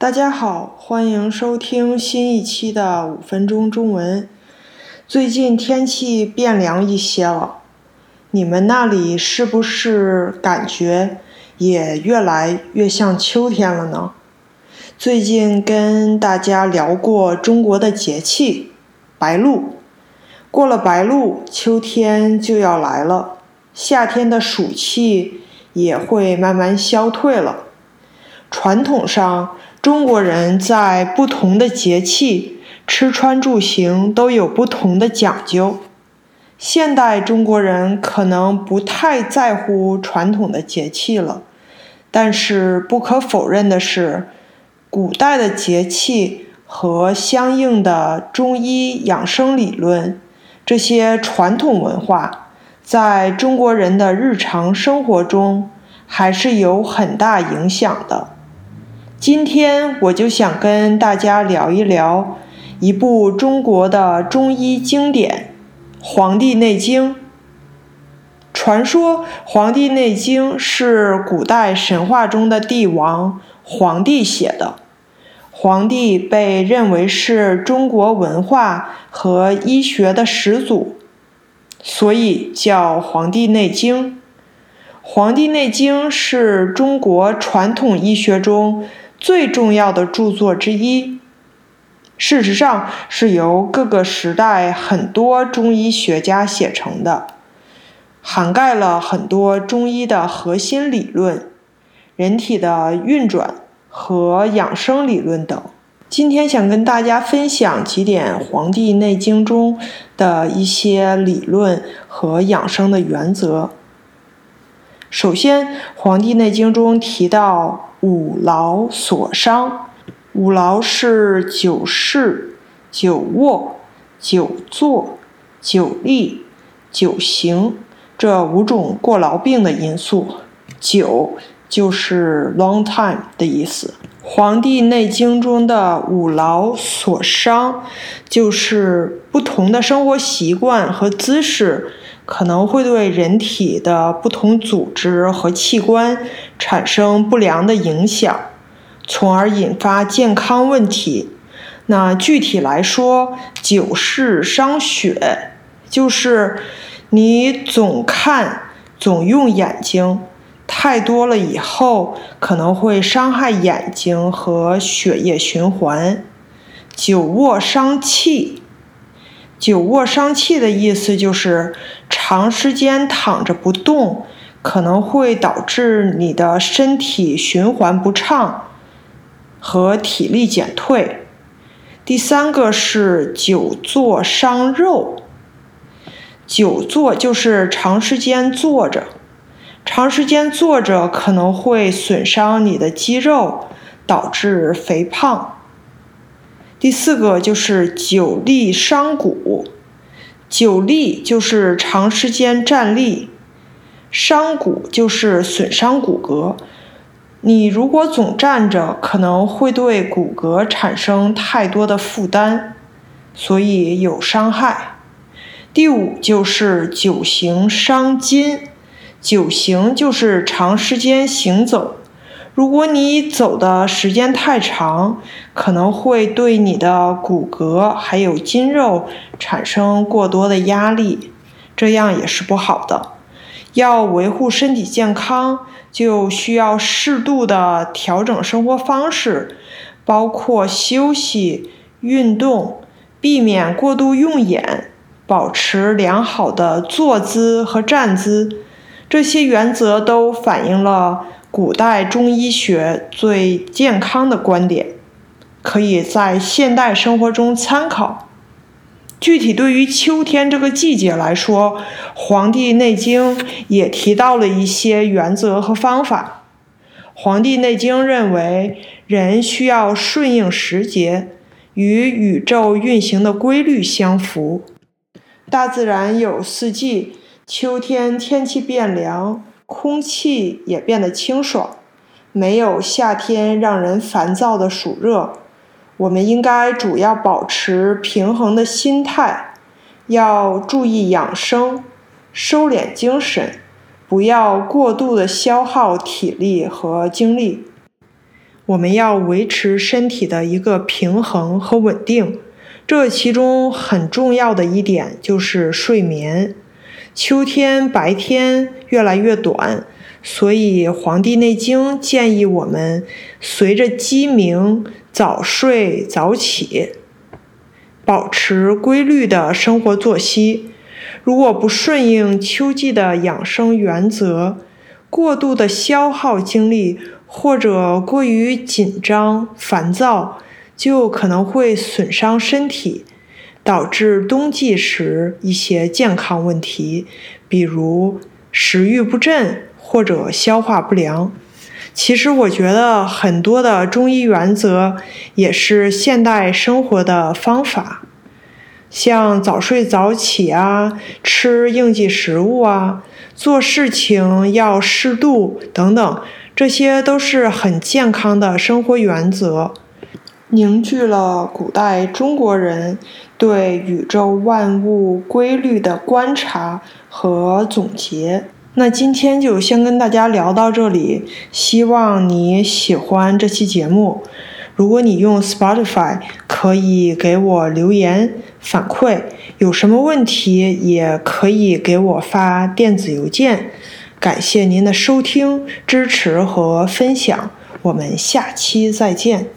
大家好，欢迎收听新一期的五分钟中文。最近天气变凉一些了，你们那里是不是感觉也越来越像秋天了呢？最近跟大家聊过中国的节气白露，过了白露，秋天就要来了，夏天的暑气也会慢慢消退了。传统上，中国人在不同的节气吃穿住行都有不同的讲究。现代中国人可能不太在乎传统的节气了，但是不可否认的是，古代的节气和相应的中医养生理论，这些传统文化，在中国人的日常生活中还是有很大影响的。今天我就想跟大家聊一聊一部中国的中医经典《黄帝内经》。传说《黄帝内经》是古代神话中的帝王黄帝写的。黄帝被认为是中国文化和医学的始祖，所以叫《黄帝内经》。《黄帝内经》是中国传统医学中。最重要的著作之一，事实上是由各个时代很多中医学家写成的，涵盖了很多中医的核心理论、人体的运转和养生理论等。今天想跟大家分享几点《黄帝内经》中的一些理论和养生的原则。首先，《黄帝内经》中提到。五劳所伤，五劳是久视、久卧、久坐、久立、久行这五种过劳病的因素。久就是 long time 的意思。《黄帝内经》中的五劳所伤，就是不同的生活习惯和姿势。可能会对人体的不同组织和器官产生不良的影响，从而引发健康问题。那具体来说，久视伤血，就是你总看、总用眼睛太多了以后，可能会伤害眼睛和血液循环。久卧伤气。久卧伤气的意思就是长时间躺着不动，可能会导致你的身体循环不畅和体力减退。第三个是久坐伤肉，久坐就是长时间坐着，长时间坐着可能会损伤你的肌肉，导致肥胖。第四个就是久立伤骨，久立就是长时间站立，伤骨就是损伤骨骼。你如果总站着，可能会对骨骼产生太多的负担，所以有伤害。第五就是久行伤筋，久行就是长时间行走。如果你走的时间太长，可能会对你的骨骼还有筋肉产生过多的压力，这样也是不好的。要维护身体健康，就需要适度的调整生活方式，包括休息、运动，避免过度用眼，保持良好的坐姿和站姿。这些原则都反映了。古代中医学最健康的观点，可以在现代生活中参考。具体对于秋天这个季节来说，《黄帝内经》也提到了一些原则和方法。《黄帝内经》认为，人需要顺应时节，与宇宙运行的规律相符。大自然有四季，秋天天气变凉。空气也变得清爽，没有夏天让人烦躁的暑热。我们应该主要保持平衡的心态，要注意养生，收敛精神，不要过度的消耗体力和精力。我们要维持身体的一个平衡和稳定。这其中很重要的一点就是睡眠。秋天白天越来越短，所以《黄帝内经》建议我们随着鸡鸣早睡早起，保持规律的生活作息。如果不顺应秋季的养生原则，过度的消耗精力或者过于紧张烦躁，就可能会损伤身体。导致冬季时一些健康问题，比如食欲不振或者消化不良。其实我觉得很多的中医原则也是现代生活的方法，像早睡早起啊，吃应季食物啊，做事情要适度等等，这些都是很健康的生活原则。凝聚了古代中国人对宇宙万物规律的观察和总结。那今天就先跟大家聊到这里，希望你喜欢这期节目。如果你用 Spotify，可以给我留言反馈，有什么问题也可以给我发电子邮件。感谢您的收听、支持和分享，我们下期再见。